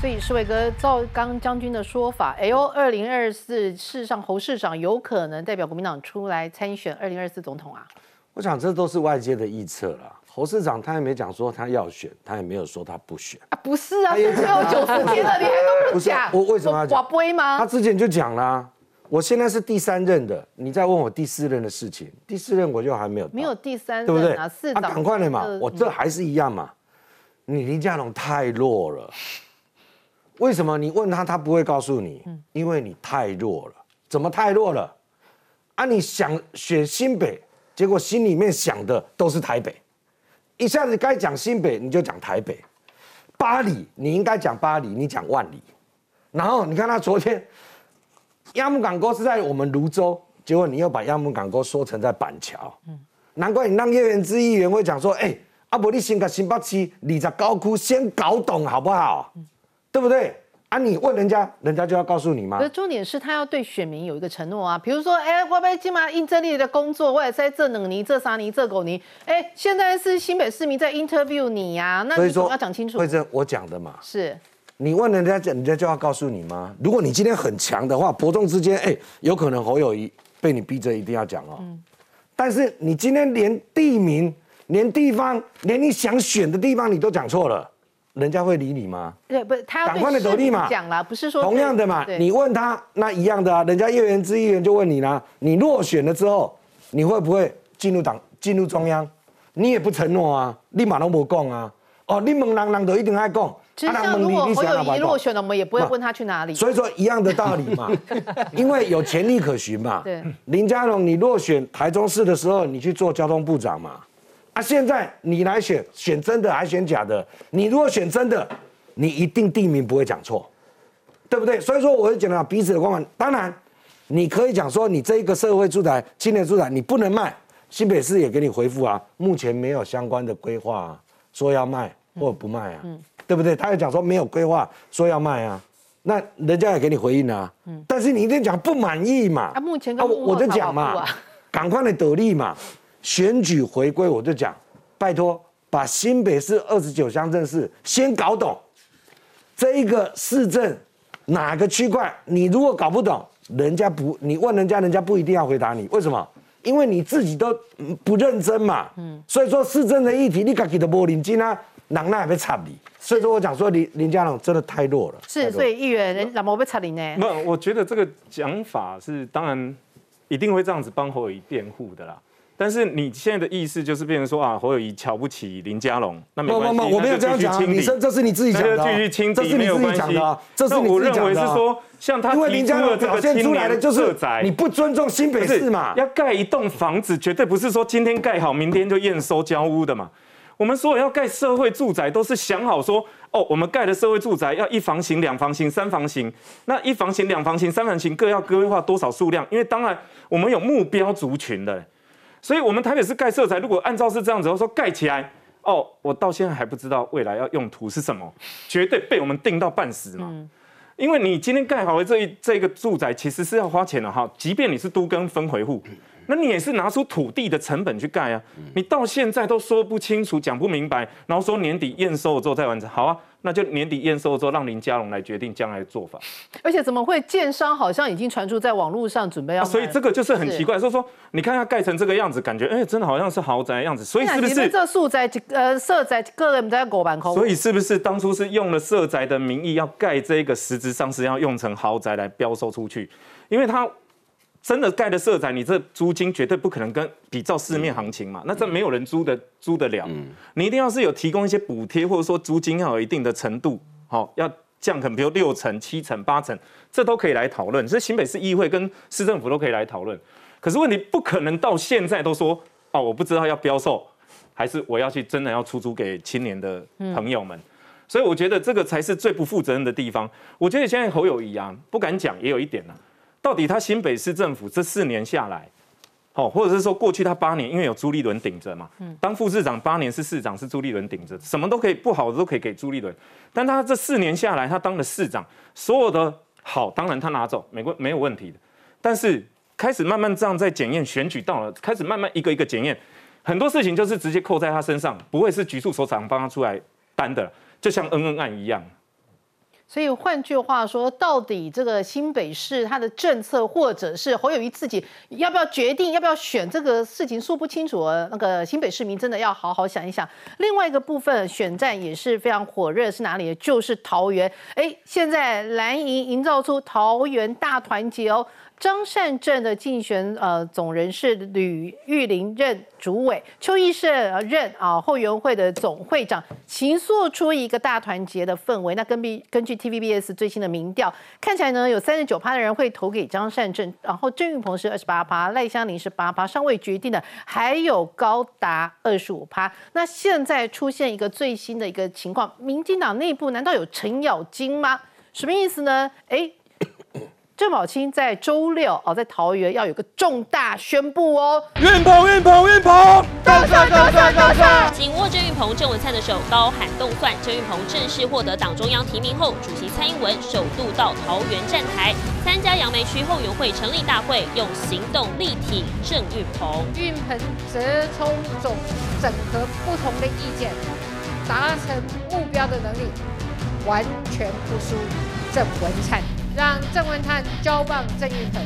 所以世伟哥照刚将军的说法，哎呦，二零二四事实上侯市长有可能代表国民党出来参选二零二四总统啊？我想这都是外界的臆测了。侯市长他也没讲说他要选，他也没有说他不选。啊，不是啊，只有九十天了，你还都不讲？我为什么要讲？寡吗？他之前就讲了，我现在是第三任的，你再问我第四任的事情，第四任我就还没有。没有第三任，对不对？四党赶快的嘛，我这还是一样嘛。你林佳龙太弱了。为什么你问他，他不会告诉你？因为你太弱了。怎么太弱了？啊，你想选新北，结果心里面想的都是台北。一下子该讲新北，你就讲台北。巴黎，你应该讲巴黎，你讲万里。然后你看他昨天，鸭木港沟是在我们泸州，结果你又把鸭木港沟说成在板桥。难怪你让叶元之议员会讲说：“哎，阿伯，你先把新北市二十高窟先搞懂好不好？”对不对啊？你问人家，人家就要告诉你吗？重点是他要对选民有一个承诺啊，比如说，哎，我被金马应征力的工作，我也在这冷泥、这三年、这狗泥，哎，现在是新北市民在 interview 你呀，那你总要讲清楚。慧珍，我讲的嘛，是你问人家，人家就要告诉你吗？如果你今天很强的话，伯仲之间，哎，有可能侯友谊被你逼着一定要讲哦。嗯。但是你今天连地名、连地方、连你想选的地方，你都讲错了。人家会理你吗？对，不是他要快的努力嘛，讲了，不是说同样的嘛。你问他那一样的啊，人家叶元之议员就问你啦，你落选了之后，你会不会进入党、进入中央？你也不承诺啊，立马都不讲啊。哦，你问人人都一定爱讲。其实像如果侯友谊落选了，我们也不会问他去哪里。所以说一样的道理嘛，因为有潜力可循嘛。对，林佳龙，你落选台中市的时候，你去做交通部长嘛。啊！现在你来选，选真的还选假的？你如果选真的，你一定地名不会讲错，对不对？所以说，我就讲了彼此的光环。当然，你可以讲说，你这一个社会住宅、青年住宅，你不能卖。新北市也给你回复啊，目前没有相关的规划，说要卖或不卖啊，对不对？他也讲说没有规划，说要卖啊，那人家也给你回应啊。但是你一定讲不满意嘛？啊，目前跟我就讲嘛，赶快的得利嘛。选举回归，我就讲，拜托把新北市二十九乡镇市先搞懂，这一个市政哪个区块，你如果搞不懂，人家不，你问人家人家不一定要回答你，为什么？因为你自己都不认真嘛。嗯。所以说市政的议题，你自己都不领金啊，人那还被插你。所以说我讲说林林佳龙真的太弱了。是，所以议员人怎么被插你呢？不，我觉得这个讲法是当然一定会这样子帮侯友谊辩护的啦。但是你现在的意思就是变成说啊，侯友谊瞧不起林佳龙，那没关系，我没有这样讲，你这这是你自己讲的，继续清这是你自己讲的，这是。我认为是说，像他因为林佳龙表现出来的就是你不尊重新北市嘛，要盖一栋房子，绝对不是说今天盖好，明天就验收交屋的嘛。我们所有要盖社会住宅，都是想好说，哦，我们盖的社会住宅要一房型、两房型、三房型，那一房型、两房型、三房型各要规划多少数量？因为当然我们有目标族群的。所以，我们台北市盖色彩，如果按照是这样子，我说盖起来，哦，我到现在还不知道未来要用途是什么，绝对被我们定到半死嘛。因为你今天盖好了这一这个住宅，其实是要花钱的哈，即便你是都跟分回户。那你也是拿出土地的成本去盖啊，你到现在都说不清楚、讲不明白，然后说年底验收了之后再完成，好啊，那就年底验收了之后让林佳龙来决定将来的做法。而且怎么会建商好像已经传出在网络上准备要，所以这个就是很奇怪，所以说你看它盖成这个样子，感觉哎真的好像是豪宅的样子，所以是不是这素宅呃色宅个人在狗板空？所以是不是当初是用了色宅的名义要盖这个，实质上是要用成豪宅来标售出去，因为它。真的盖的色彩，你这租金绝对不可能跟比照市面行情嘛？那这没有人租的租得了。你一定要是有提供一些补贴，或者说租金要有一定的程度，好，要降可能比如六成、七成、八成，这都可以来讨论。所以新北市议会跟市政府都可以来讨论。可是问题不可能到现在都说哦，我不知道要标售，还是我要去真的要出租给青年的朋友们。所以我觉得这个才是最不负责任的地方。我觉得现在侯友谊啊，不敢讲也有一点呢。到底他新北市政府这四年下来，好，或者是说过去他八年，因为有朱立伦顶着嘛，当副市长八年是市长是朱立伦顶着，什么都可以不好的都可以给朱立伦，但他这四年下来，他当了市长，所有的好当然他拿走，美国没有问题的，但是开始慢慢这样在检验，选举到了，开始慢慢一个一个检验，很多事情就是直接扣在他身上，不会是局处所长帮他出来担的，就像恩恩案一样。所以换句话说，到底这个新北市它的政策，或者是侯友谊自己要不要决定要不要选这个事情说不清楚，那个新北市民真的要好好想一想。另外一个部分选战也是非常火热，是哪里？就是桃园。哎，现在蓝营营造出桃园大团结哦。张善政的竞选呃总人是吕玉玲任主委，邱义胜任啊后援会的总会长，形塑出一个大团结的氛围。那根据根据 TVBS 最新的民调，看起来呢有三十九趴的人会投给张善政，然后郑运鹏是二十八趴，赖香林是八趴，尚未决定的还有高达二十五趴。那现在出现一个最新的一个情况，民进党内部难道有程咬金吗？什么意思呢？哎。郑宝清在周六哦，在桃园要有个重大宣布哦。运鹏，运鹏，运鹏，动算，动算，动算！紧握郑运鹏、郑文灿的手，高喊动算。郑运鹏正式获得党中央提名后，主席蔡英文首度到桃园站台，参加杨梅区后援会成立大会，用行动力挺郑运鹏。运鹏折冲总整合不同的意见，达成目标的能力，完全不输郑文灿。让郑文灿交棒郑运鹏，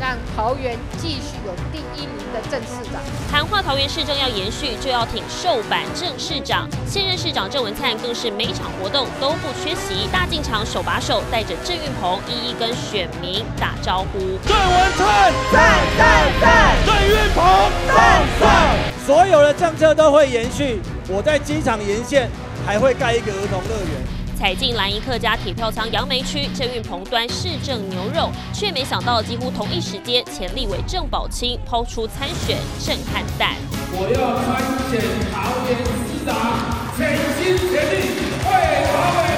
让桃园继续有第一名的郑市长。谈话桃园市政要延续，就要挺瘦版郑市长。现任市长郑文灿更是每场活动都不缺席，大进场手把手带着郑运鹏一一跟选民打招呼。郑文灿在在在，郑运鹏赞赞，所有的政策都会延续。我在机场沿线还会盖一个儿童乐园。踩进蓝营客家铁票仓杨梅区，郑运鹏端市政牛肉，却没想到几乎同一时间，钱立伟郑宝清抛出参选震撼弹。我要参选桃园市长，全心全力为桃园。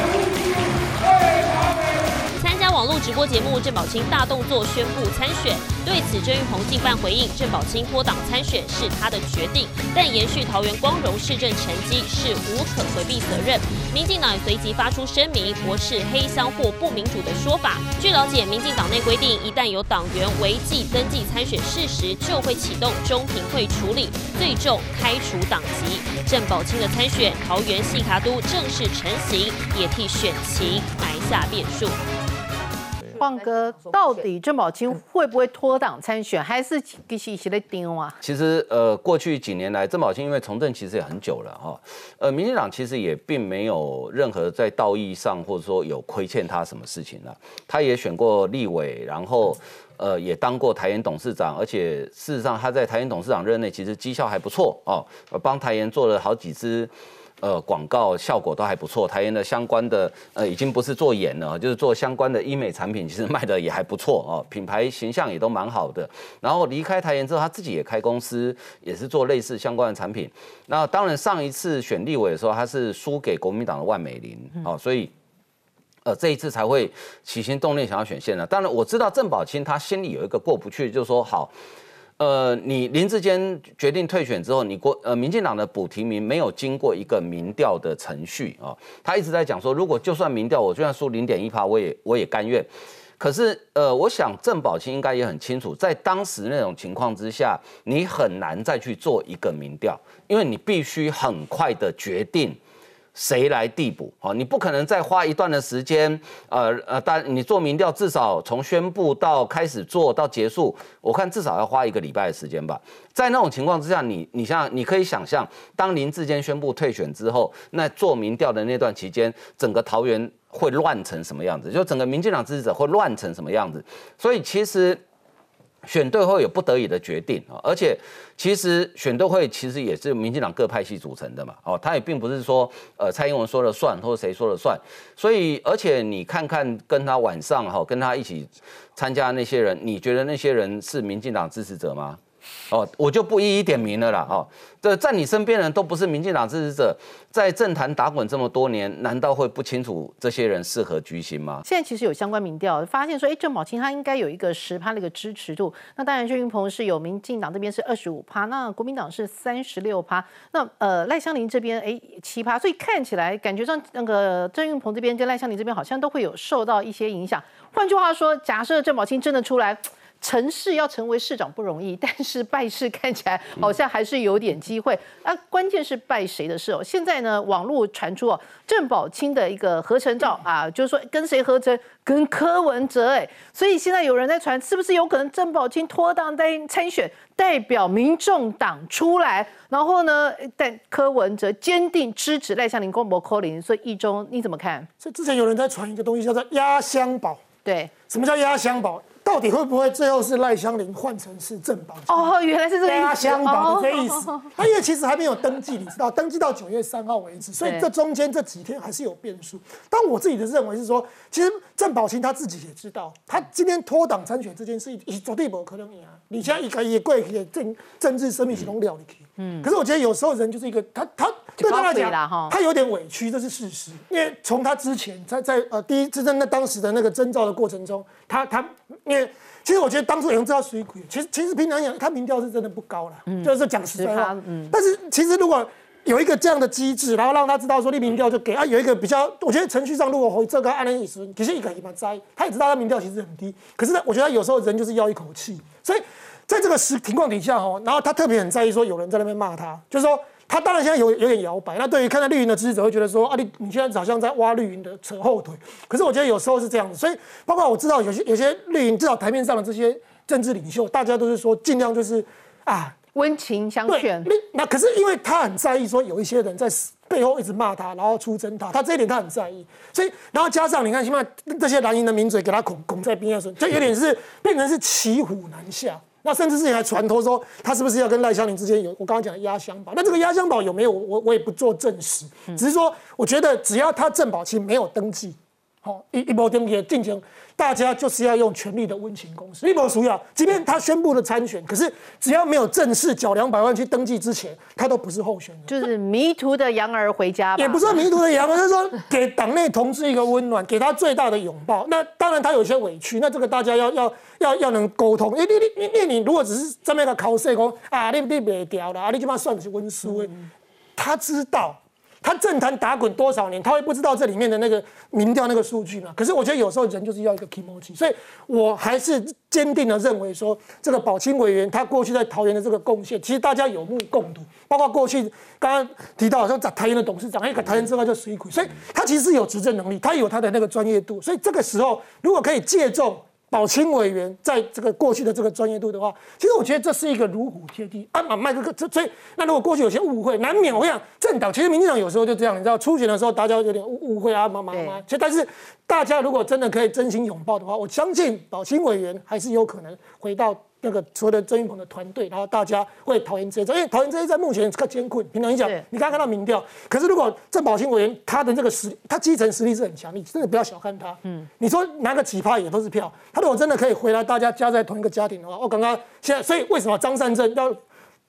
直播节目，郑宝清大动作宣布参选。对此，郑玉鹏近半回应，郑宝清脱党参选是他的决定，但延续桃园光荣市政成绩是无可回避责任。民进党也随即发出声明，驳斥黑箱或不民主的说法。据了解，民进党内规定，一旦有党员违纪登记参选事实，就会启动中评会处理，最终开除党籍。郑宝清的参选，桃园戏卡都正式成型，也替选情埋下变数。旺哥，到底郑宝清会不会脱党参选，还是继续一起来盯啊？其实，呃，过去几年来，郑宝清因为从政其实也很久了哈，呃，民进党其实也并没有任何在道义上或者说有亏欠他什么事情了。他也选过立委，然后呃也当过台研董事长，而且事实上他在台研董事长任内其实绩效还不错哦，帮台研做了好几支。呃，广告效果都还不错，台研的相关的呃，已经不是做眼了，就是做相关的医美产品，其实卖的也还不错哦，品牌形象也都蛮好的。然后离开台研之后，他自己也开公司，也是做类似相关的产品。那当然，上一次选立委的时候，他是输给国民党的万美玲哦，所以呃，这一次才会起心动念想要选县了。当然，我知道郑宝清他心里有一个过不去，就是说好。呃，你林志坚决定退选之后，你国呃民进党的补提名没有经过一个民调的程序啊，他一直在讲说，如果就算民调我就算输零点一趴，我也我也甘愿。可是呃，我想郑宝清应该也很清楚，在当时那种情况之下，你很难再去做一个民调，因为你必须很快的决定。谁来递补？哦，你不可能再花一段的时间，呃呃，但你做民调至少从宣布到开始做到结束，我看至少要花一个礼拜的时间吧。在那种情况之下，你你像你可以想象，当林志坚宣布退选之后，那做民调的那段期间，整个桃园会乱成什么样子？就整个民进党支持者会乱成什么样子？所以其实。选对会有不得已的决定啊，而且其实选对会其实也是民进党各派系组成的嘛，哦，他也并不是说呃蔡英文说了算或者谁说了算，所以而且你看看跟他晚上哈跟他一起参加那些人，你觉得那些人是民进党支持者吗？哦，我就不一一点名了啦。哦，这在你身边人都不是民进党支持者，在政坛打滚这么多年，难道会不清楚这些人适合居心吗？现在其实有相关民调发现说，哎，郑宝清他应该有一个十趴的一个支持度。那当然，郑云鹏是有民进党这边是二十五趴，那国民党是三十六趴。那呃赖香林这边哎七趴，所以看起来感觉上那个郑云鹏这边跟赖香林这边好像都会有受到一些影响。换句话说，假设郑宝清真的出来。城市要成为市长不容易，但是拜市看起来好像还是有点机会。啊，关键是拜谁的事哦。现在呢，网络传出哦，郑宝清的一个合成照啊，就是说跟谁合成？跟柯文哲哎，所以现在有人在传，是不是有可能郑宝清脱党代参选，代表民众党出来？然后呢，但柯文哲坚定支持赖香林、公博柯林，所以一中你怎么看？所以之前有人在传一个东西叫做压箱宝，对，什么叫压箱宝？到底会不会最后是赖香林换成是郑宝清？哦，原来是这个压意思箱宝的这意哦思。他因为其实还没有登记，你知道，登记到九月三号为止，所以这中间这几天还是有变数。但我自己的认为是说，其实郑宝清他自己也知道，他今天脱党参选这件事，以绝对不可能赢啊。你现在一个也贵也政政治生命系统了你可以。嗯，可是我觉得有时候人就是一个他他对他来讲，他有点委屈，这是事实。因为从他之前在在呃第一次在那当时的那个征兆的过程中，他他因为其实我觉得当初有人知道水鬼，其实其实平常讲他民调是真的不高了，就是讲实在话。嗯。但是其实如果有一个这样的机制，然后让他知道说你民调就给啊，有一个比较，我觉得程序上如果回这个案例也是，其实一个也蛮栽，他也知道他民调其实很低，可是呢，我觉得他有时候人就是要一口气，所以在这个时情况底下哦，然后他特别很在意说有人在那边骂他，就是说。他当然现在有有点摇摆，那对于看到绿营的支持者会觉得说啊，你你现在好像在挖绿营的扯后腿。可是我觉得有时候是这样子，所以包括我知道有些有些绿营至少台面上的这些政治领袖，大家都是说尽量就是啊，温情相对，劝你。那可是因为他很在意，说有一些人在背后一直骂他，然后出征他，他这一点他很在意，所以然后加上你看，起码这些蓝营的名嘴给他拱拱在边上，就有点是变成是骑虎难下。那甚至之前还传托说他是不是要跟赖香林之间有我刚刚讲的压箱宝？那这个压箱宝有没有？我我也不做证实，只是说我觉得只要他郑宝清没有登记，好、一一波登记的进行，大家就是要用权力的温情攻势。一波属要，即便他宣布了参选，可是只要没有正式缴两百万去登记之前，他都不是候选人。就是迷途的羊儿回家吧，也不是说迷途的羊，儿，就是说给党内同志一个温暖，给他最大的拥抱。那当然他有些委屈，那这个大家要要要要能沟通。因为你你因为你如果只是这么一个考试讲啊，你你袂掉了，啊，你基本上算是温书的，他知道。他政坛打滚多少年，他会不知道这里面的那个民调那个数据嘛？可是我觉得有时候人就是要一个 e m o 所以我还是坚定的认为说，这个宝清委员他过去在桃园的这个贡献，其实大家有目共睹。包括过去刚刚提到说，在桃园的董事长，哎，桃园之外就水鬼，所以他其实有执政能力，他有他的那个专业度。所以这个时候如果可以借重。宝清委员在这个过去的这个专业度的话，其实我觉得这是一个如虎贴地啊！把麦克克，这所以那如果过去有些误会，难免我想政党其实民进党有时候就这样，你知道初选的时候大家有点误误会啊，妈妈妈，其实但是大家如果真的可以真心拥抱的话，我相信保清委员还是有可能回到那个所谓的曾云鹏的团队，然后大家会讨厌这一招，因为讨厌这一招目前较艰困。平常你讲，你刚刚看到民调，可是如果郑宝清委员他的这个实力，他基层实力是很强，你真的不要小看他。嗯，你说拿个几趴也都是票，他如果真的可以回来，大家加在同一个家庭的话，我刚刚现在，所以为什么张善政要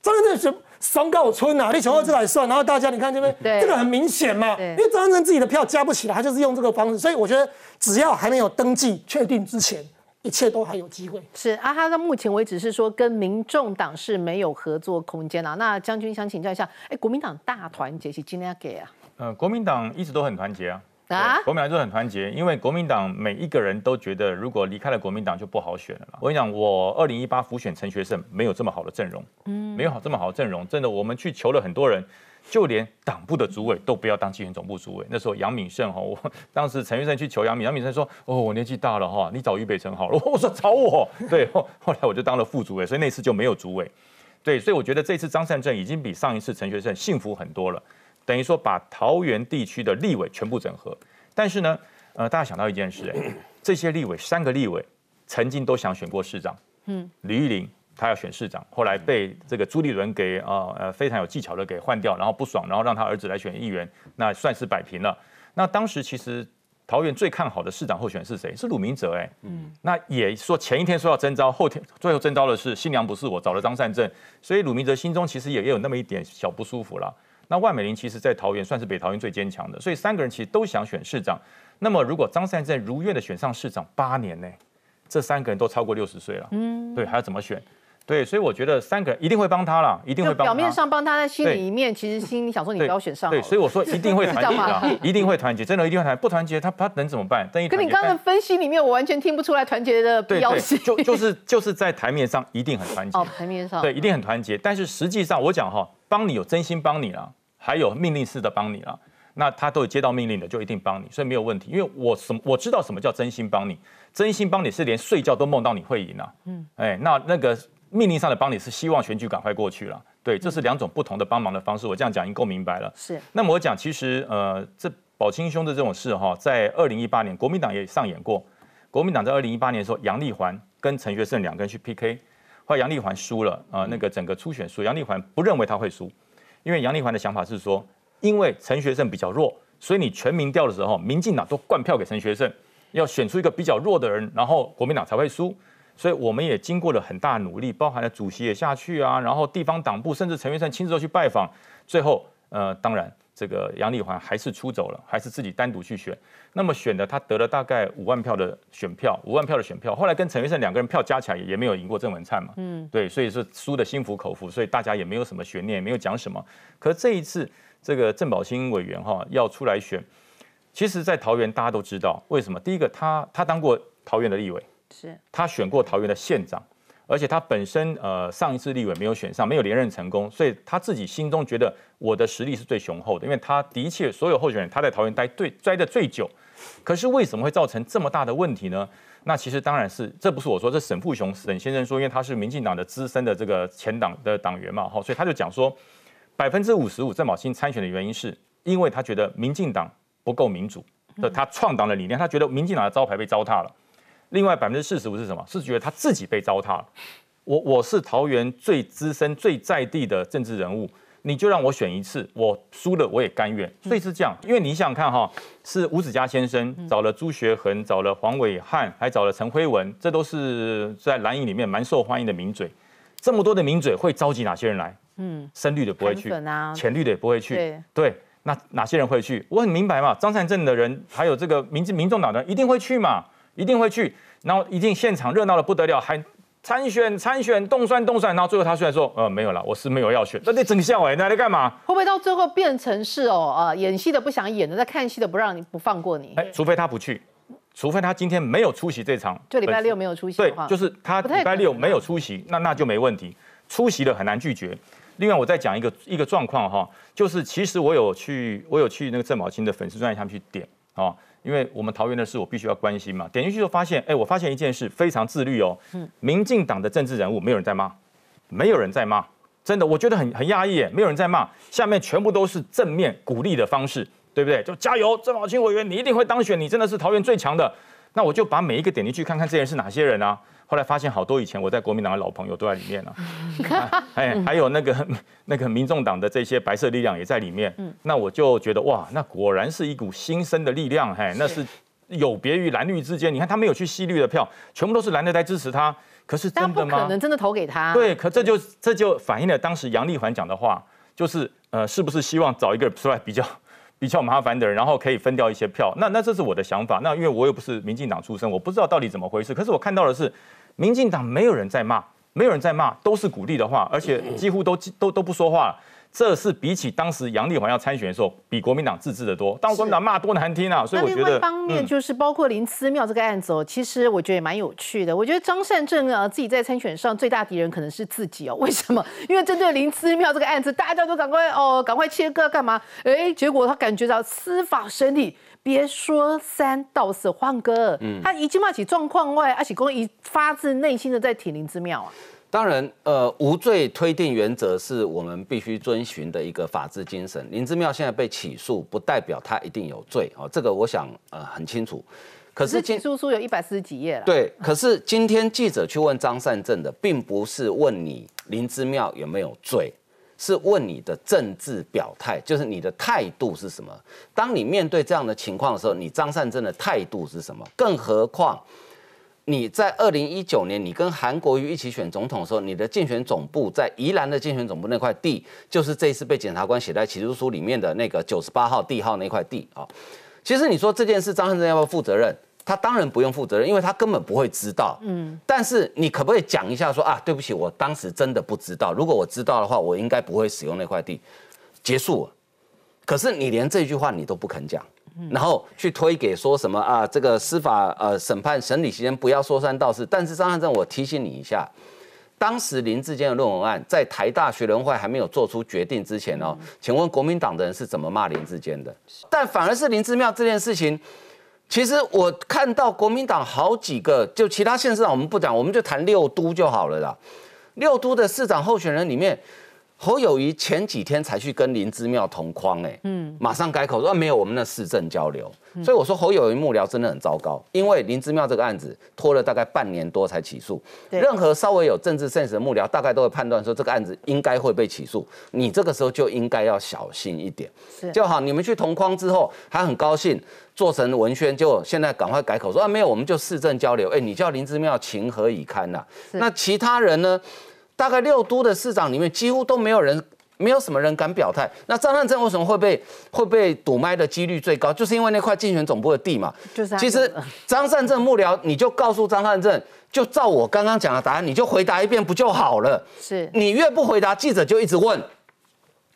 张善政是双告村啊？你从二这来算，然后大家你看这边，对这个很明显嘛，因为张善政自己的票加不起来，他就是用这个方式，所以我觉得只要还没有登记确定之前，一切都还有机会。是啊，他到目前为止是说跟民众党是没有合作空间啊。那将军想请教一下，哎，国民党大团结是今天要给啊？呃，国民党一直都很团结啊。啊对国民党就很团结，因为国民党每一个人都觉得，如果离开了国民党就不好选了啦。我跟你讲，我二零一八辅选陈学圣没有这么好的阵容，嗯，没有好这么好的阵容，真的，我们去求了很多人，就连党部的主委都不要当竞选总部主委。那时候杨敏胜哈，我 当时陈玉生去求杨敏，杨敏胜说，哦，我年纪大了哈，你找俞北辰好了。我说找我，对，后后来我就当了副主委，所以那次就没有主委。对，所以我觉得这次张善政已经比上一次陈学圣幸福很多了，等于说把桃园地区的立委全部整合。但是呢，呃，大家想到一件事，哎，这些立委三个立委曾经都想选过市长，嗯，李玉玲她要选市长，后来被这个朱立伦给啊呃非常有技巧的给换掉，然后不爽，然后让他儿子来选议员，那算是摆平了。那当时其实桃园最看好的市长候选人是谁？是鲁明哲，哎，嗯，那也说前一天说要征召，后天最后征召的是新娘不是我，找了张善政，所以鲁明哲心中其实也也有那么一点小不舒服了。那万美玲其实，在桃园算是北桃园最坚强的，所以三个人其实都想选市长。那么，如果张善政如愿的选上市长，八年呢，这三个人都超过六十岁了，嗯，对，还要怎么选？对，所以我觉得三个人一定会帮他了，一定会帮他。表面上帮他，在心里面其实心里想说你不要选上好对，所以我说一定会 团结一定会团结，真的一定会团结。不团结，他他能怎么办？等于跟你刚刚的分析里面，我完全听不出来团结的必要性。就就是就是在台面上一定很团结。哦，台面上对，一定很团结。但是实际上，我讲哈，帮你有真心帮你了，还有命令式的帮你了。那他都有接到命令的，就一定帮你，所以没有问题。因为我什么我知道什么叫真心帮你，真心帮你是连睡觉都梦到你会赢啊。嗯，哎，那那个命令上的帮你是希望选举赶快过去了。对，这是两种不同的帮忙的方式。我这样讲已经够明白了。是那么我讲，其实呃，这宝清兄的这种事哈，在二零一八年国民党也上演过。国民党在二零一八年的时候，杨丽环跟陈学圣两个人去 PK，后来杨丽环输了，呃，那个整个初选输，杨丽环不认为他会输，因为杨丽环的想法是说，因为陈学圣比较弱，所以你全民调的时候，民进党都灌票给陈学圣，要选出一个比较弱的人，然后国民党才会输。所以我们也经过了很大努力，包含了主席也下去啊，然后地方党部甚至陈学圣亲自都去拜访，最后呃，当然这个杨丽环还是出走了，还是自己单独去选。那么选的他得了大概五万票的选票，五万票的选票，后来跟陈学圣两个人票加起来也也没有赢过郑文灿嘛，嗯，对，所以是输的心服口服，所以大家也没有什么悬念，也没有讲什么。可是这一次这个郑宝清委员哈要出来选，其实，在桃园大家都知道为什么？第一个，他他当过桃园的立委。是他选过桃园的县长，而且他本身呃上一次立委没有选上，没有连任成功，所以他自己心中觉得我的实力是最雄厚的，因为他的确所有候选人他在桃园待最待的最久。可是为什么会造成这么大的问题呢？那其实当然是这不是我说，这沈富雄沈先生说，因为他是民进党的资深的这个前党的党员嘛，哈，所以他就讲说，百分之五十五郑宝清参选的原因是因为他觉得民进党不够民主，的他创党的理念，他觉得民进党的招牌被糟蹋了。另外百分之四十五是什么？是觉得他自己被糟蹋了。我我是桃园最资深、最在地的政治人物，你就让我选一次，我输了我也甘愿。所以是这样，因为你想想看哈，是吴子嘉先生找了朱学恒，找了黄伟汉，还找了陈辉文，这都是在蓝营里面蛮受欢迎的名嘴。这么多的名嘴会召集哪些人来？嗯，深绿的不会去，啊，浅绿的也不会去。对对，那哪些人会去？我很明白嘛，张善政的人，还有这个民民众党的人一定会去嘛。一定会去，然后一定现场热闹的不得了，还参选参选动算动算，然后最后他虽然说呃没有了，我是没有要选，那你整笑哎，那在干嘛？会不会到最后变成是哦啊演戏的不想演的，在看戏的不让你不放过你？哎，除非他不去，除非他今天没有出席这场，就礼拜六没有出席对，就是他礼拜六没有出席，那那就没问题，出席了很难拒绝。另外我再讲一个一个状况哈，就是其实我有去我有去那个郑宝清的粉丝专业下面去点啊。因为我们桃园的事，我必须要关心嘛。点进去就发现，哎，我发现一件事非常自律哦。嗯。民进党的政治人物没有人在骂，没有人在骂，真的，我觉得很很压抑耶，没有人在骂，下面全部都是正面鼓励的方式，对不对？就加油，郑宝清委员，你一定会当选，你真的是桃园最强的。那我就把每一个点进去看看，这些人是哪些人啊？后来发现好多以前我在国民党的老朋友都在里面了，哎，还有那个 那个民众党的这些白色力量也在里面。那我就觉得哇，那果然是一股新生的力量，嘿，那是有别于蓝绿之间。你看他没有去吸绿的票，全部都是蓝的在支持他。可是真的吗？可能真的投给他。对，可这就这就反映了当时杨丽环讲的话，就是呃，是不是希望找一个出来比较 比较麻烦的人，然后可以分掉一些票？那那这是我的想法。那因为我又不是民进党出身，我不知道到底怎么回事。可是我看到的是。民进党没有人在骂，没有人在骂，都是鼓励的话，而且几乎都都都不说话了。这是比起当时杨丽环要参选的时候，比国民党自治的多。当国民党骂多难听啊！所以我觉得，另外一方面就是包括林思妙这个案子哦，其实我觉得也蛮有趣的。我觉得张善政啊，自己在参选上最大敌人可能是自己哦。为什么？因为针对林思妙这个案子，大家都赶快哦，赶快切割干嘛？哎，结果他感觉到司法审理。别说三道四，换哥，他一进骂起状况外，而且公一发自内心的在挺林之妙啊。当然，呃，无罪推定原则是我们必须遵循的一个法治精神。林之妙现在被起诉，不代表他一定有罪哦，这个我想呃很清楚。可是起诉书有一百四十几页了。对，可是今天记者去问张善政的，并不是问你林之妙有没有罪。是问你的政治表态，就是你的态度是什么？当你面对这样的情况的时候，你张善政的态度是什么？更何况你在二零一九年，你跟韩国瑜一起选总统的时候，你的竞选总部在宜兰的竞选总部那块地，就是这一次被检察官写在起诉书里面的那个九十八号地号那块地啊。其实你说这件事，张善政要不要负责任？他当然不用负责任，因为他根本不会知道。嗯，但是你可不可以讲一下说啊，对不起，我当时真的不知道，如果我知道的话，我应该不会使用那块地，结束了。可是你连这句话你都不肯讲，然后去推给说什么啊，这个司法呃审判审理期间不要说三道四。但是张汉正，我提醒你一下。当时林志坚的论文案在台大学联会还没有做出决定之前哦，请问国民党的人是怎么骂林志坚的？但反而是林志妙这件事情，其实我看到国民党好几个，就其他县市长我们不讲，我们就谈六都就好了啦。六都的市长候选人里面。侯友谊前几天才去跟林之妙同框，哎，嗯，马上改口说没有我们的市政交流，所以我说侯友谊幕僚真的很糟糕，因为林之妙这个案子拖了大概半年多才起诉，任何稍微有政治 sense 的幕僚大概都会判断说这个案子应该会被起诉，你这个时候就应该要小心一点，就好。你们去同框之后还很高兴做成文宣，就现在赶快改口说啊没有我们就市政交流，哎，你叫林之妙情何以堪呐？那其他人呢？大概六都的市长里面，几乎都没有人，没有什么人敢表态。那张善政为什么会被会被堵麦的几率最高？就是因为那块竞选总部的地嘛。就是。其实张善政幕僚，你就告诉张善政，就照我刚刚讲的答案，你就回答一遍不就好了？是。你越不回答，记者就一直问，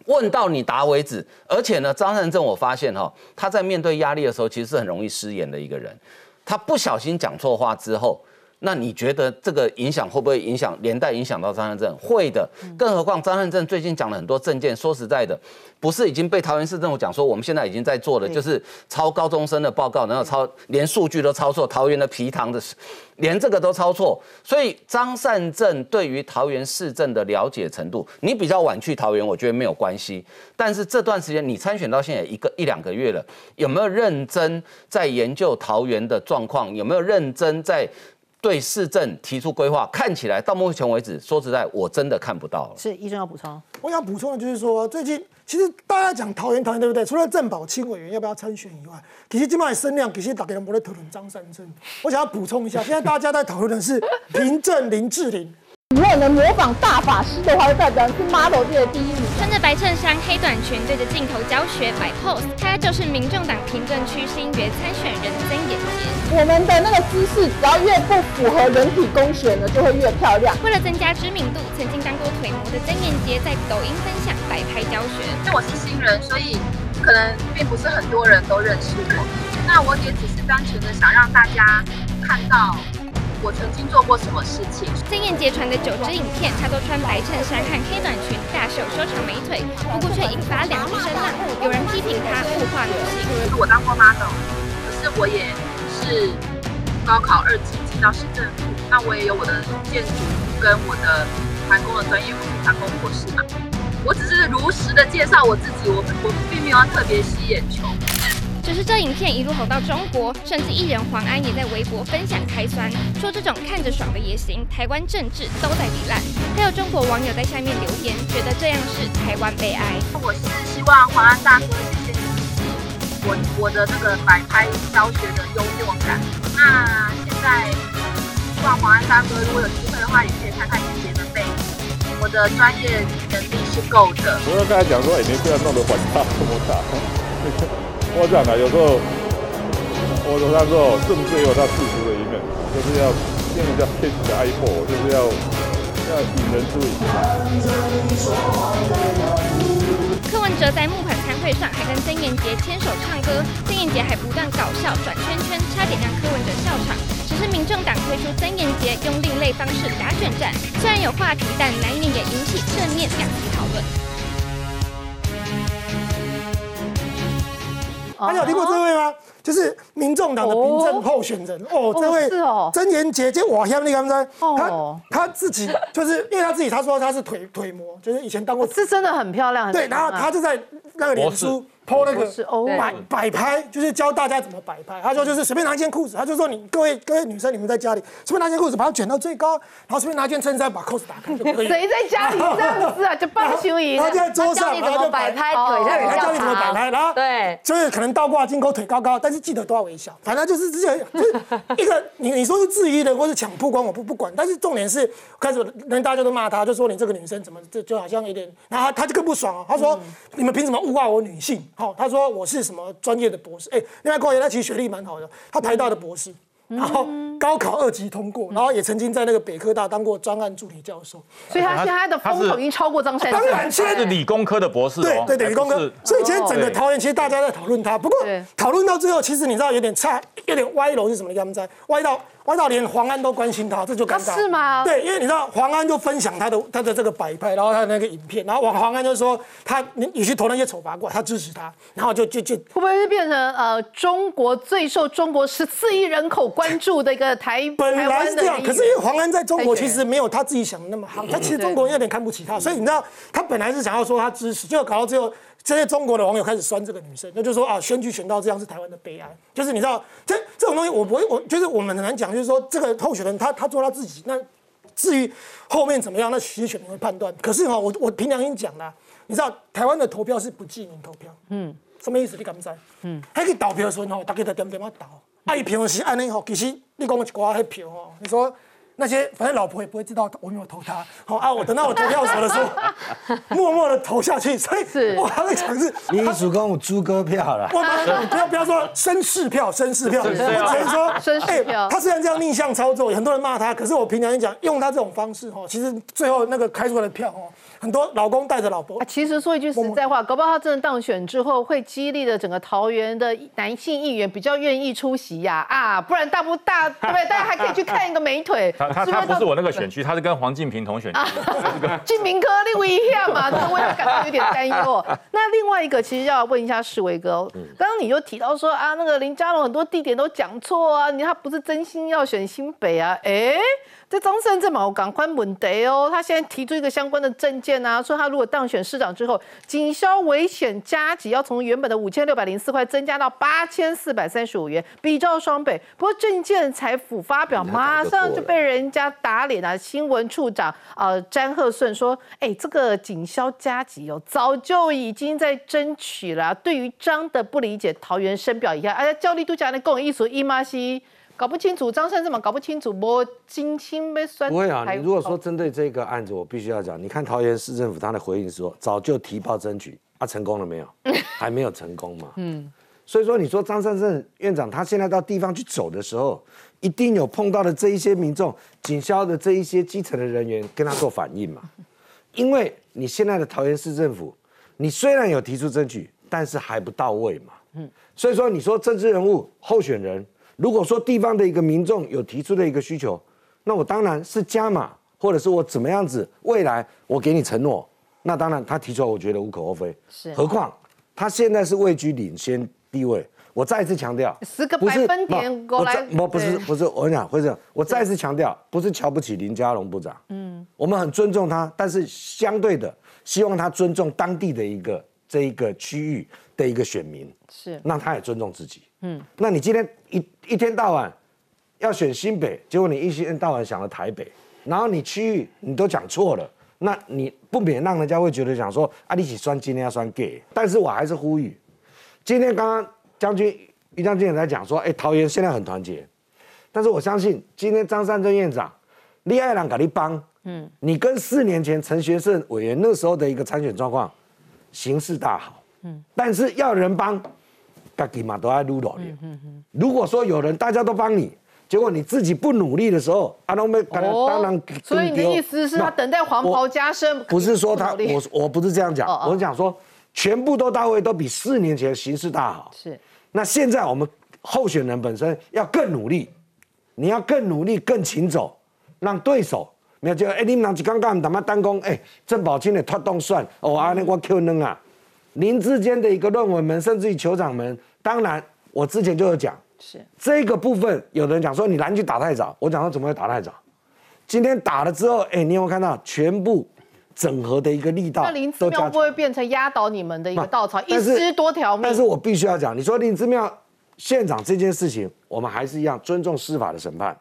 问到你答为止。而且呢，张善政我发现哈，他在面对压力的时候，其实是很容易失言的一个人。他不小心讲错话之后。那你觉得这个影响会不会影响连带影响到张汉正？会的，更何况张汉正最近讲了很多证件，说实在的，不是已经被桃园市政府讲说，我们现在已经在做的就是抄高中生的报告，然后抄连数据都抄错，桃园的皮糖的，连这个都抄错。所以张善政对于桃园市政的了解程度，你比较晚去桃园，我觉得没有关系。但是这段时间你参选到现在一个一两个月了，有没有认真在研究桃园的状况？有没有认真在？对市政提出规划，看起来到目前为止，说实在，我真的看不到了。是医生要补充，我想补充的就是说，最近其实大家讲桃园桃园对不对？除了郑宝清委员要不要参选以外，其实今麦声量，其实大家都在讨论张三生。我想要补充一下，现在大家在讨论的是平镇林志玲。如果能模仿大法师的话，就代表是 model 界的第一名。穿着白衬衫、黑短裙，对着镜头教学摆 pose，他就是民众党平镇区新约参选人曾眼杰。我们的那个姿势，只要越不符合人体工学呢，就会越漂亮。为了增加知名度，曾经当过腿模的曾眼杰在抖音分享摆拍教学。因为我是新人，所以可能并不是很多人都认识我。那我也只是单纯的想让大家看到。我曾经做过什么事情？曾燕杰传的九支影片，她都穿白衬衫和黑短裙，大手修长美腿，不过却引发两极声浪。有人批评她物化女性。我当过 model，可是我也是高考二级进到市政府，那我也有我的建筑跟我的团工的专业，我是团工博士嘛。我只是如实的介绍我自己，我我并没有要特别吸眼球。只是这影片一路红到中国，甚至艺人黄安也在微博分享开酸，说这种看着爽的也行，台湾政治都在糜烂。还有中国网友在下面留言，觉得这样是台湾悲哀。我是希望黄安大哥谢谢你我我的那个摆拍教学的幽默感。那现在希望黄安大哥如果有机会的话，也可以看看以前的背影，我的专业能力是够的。我刚才讲说，你不要弄得反差这么大。我讲啊，有时候我我他说政治有他世俗的一面，就是要用人家骗子的爱好就是要要引人注意。柯文哲在募款餐会上还跟曾燕杰牵手唱歌，曾燕杰还不断搞笑转圈圈，差点让柯文哲笑场。只是民政党推出曾燕杰用另类方式打选战，虽然有话题，但难免也引起正面两极讨论。大家有听过这位吗？就是民众党的民政候选人哦，这位曾延杰，就我下面那个他他自己就是因为他自己他说他是腿腿模，就是以前当过，是真的很漂亮。对，然后他就在那个脸书。抛那个摆摆拍，就是教大家怎么摆拍。他说就是随便拿一件裤子，他就说你各位各位女生，你们在家里随便拿件裤子，把它卷到最高，然后随便拿件衬衫，把扣子打开就可以。谁在家里这样子啊？就半休仪。他在桌上，然后就摆拍腿，他教你怎么摆拍，然后对，就是可能倒挂金钩，腿高高，但是记得都要微笑。反正就是这些，就是一个你你说是质疑的或是抢曝光，我不不管。但是重点是开始人大家都骂他，就说你这个女生怎么这就好像有点，然后他就更不爽啊，他说你们凭什么物化我女性？好、他说我是什么专业的博士，哎，另外高爷他其实学历蛮好的，他台大的博士。然后高考二级通过，然后也曾经在那个北科大当过专案助理教授，所以他现在的风头已经超过张善政。当然，现在是理工科的博士对哦，对对，理工科。所以今天整个桃园其实大家在讨论他，不过讨论到最后，其实你知道有点差，有点歪楼是什么？他们在歪到歪到连黄安都关心他，这就尴尬。是吗？对，因为你知道黄安就分享他的他的这个摆拍，然后他的那个影片，然后黄黄安就说他你你去投那些丑八怪，他支持他，然后就就就会不会是变成呃中国最受中国十四亿人口关注的一个台本台来是这样，可是因为黄安在中国其实没有他自己想的那么好，他其实中国人有点看不起他，所以你知道他本来是想要说他支持，结果搞到最后，这些中国的网友开始酸这个女生，那就说啊，选举选到这样是台湾的悲哀，就是你知道这这种东西，我不会，我就是我们很难讲，就是说这个候选人他他做他自己，那至于后面怎么样，那其实选民会判断。可是哈，我我凭良心讲啦，你知道台湾的投票是不记名投票，嗯，什么意思？你敢不知？嗯，迄个投票的时候吼，大家就点点啊投，啊伊票是安尼吼，其实你讲一寡迄票吼，你说。那些反正老婆也不会知道我有没有投他，好 啊！我等到我投票所的时候，默默的投下去，所以我还在讲是，你主攻我猪哥票了。我们不要不要说绅士票，绅士票，我只能说绅士票哎他虽然这样逆向操作，很多人骂他，可是我平常讲，用他这种方式哦，其实最后那个开出来的票哦，很多老公带着老婆啊，，其实说一句实在话，搞不好他真的当选之后，会激励的整个桃园的男性议员比较愿意出席呀啊，不然大不大，对不对？大家还可以去看一个美腿。他他他不是我那个选区，他是跟黄靖平同选区。金明科另外一下嘛，这个我也感到有点担忧。那另外一个，其实要问一下世伟哥，刚刚你就提到说啊，那个林佳龙很多地点都讲错啊，你他不是真心要选新北啊？哎，这张胜正嘛，我赶快问题哦，他现在提出一个相关的证件啊，说他如果当选市长之后，警消危险加急要从原本的五千六百零四块增加到八千四百三十五元，比照双倍。不过证件才甫发表，马上就被人家打脸啊！新闻处长呃詹鹤顺说：“哎，这个警消加急哦，早就已经在争取了啊、对于张的不理解，桃园深表一下。哎，教力度假的跟我艺术伊玛西搞不清楚，张胜这么搞不清楚，我金清被酸。不会啊，你如果说针对这个案子，我必须要讲，你看桃园市政府他的回应说，早就提报争取，啊，成功了没有？还没有成功嘛。嗯，所以说，你说张善政院长他现在到地方去走的时候，一定有碰到的这一些民众、警消的这一些基层的人员跟他做反应嘛。因为你现在的桃园市政府，你虽然有提出争取，但是还不到位嘛。嗯，所以说你说政治人物候选人，如果说地方的一个民众有提出的一个需求，那我当然是加码，或者是我怎么样子，未来我给你承诺，那当然他提出来，我觉得无可厚非。是何况他现在是位居领先地位。我再一次强调，十个百分点我过来再不不是不是，我跟你讲，会这样，我再一次强调，不是瞧不起林佳龙部长，嗯，我们很尊重他，但是相对的，希望他尊重当地的一个这一个区域的一个选民，是那他也尊重自己。嗯，那你今天一一天到晚要选新北，结果你一天到晚想了台北，然后你区域你都讲错了，那你不免让人家会觉得讲说啊，你起酸今天要酸 gay，但是我还是呼吁，今天刚刚将军于将军也在讲说，哎，桃园现在很团结，但是我相信今天张善政院长，厉害人给你帮，嗯，你跟四年前陈学圣委员那时候的一个参选状况，形势大好，嗯，但是要人帮，自己嘛都爱撸落嗯嗯如果说有人大家都帮你，结果你自己不努力的时候，阿东被当然哦，所以你的意思是他等待黄袍加身，不是说他我我不是这样讲我是讲说全部都到位，都比四年前形势大好。是。那现在我们候选人本身要更努力，你要更努力、更勤走，让对手没有就哎，你们人一刚刚他妈单攻哎，郑宝清的拖动算哦，啊那我 Q 能啊，林志坚的一个论文门，甚至于酋长门，当然我之前就有讲，是这个部分，有的人讲说你篮球打太早，我讲说怎么会打太早？今天打了之后，哎，你有没有看到全部整合的一个力道那林志妙不会变成压倒你们的一个稻草，一但是尸多条命？但是我必须要讲，你说林之妙县长这件事情，我们还是一样尊重司法的审判。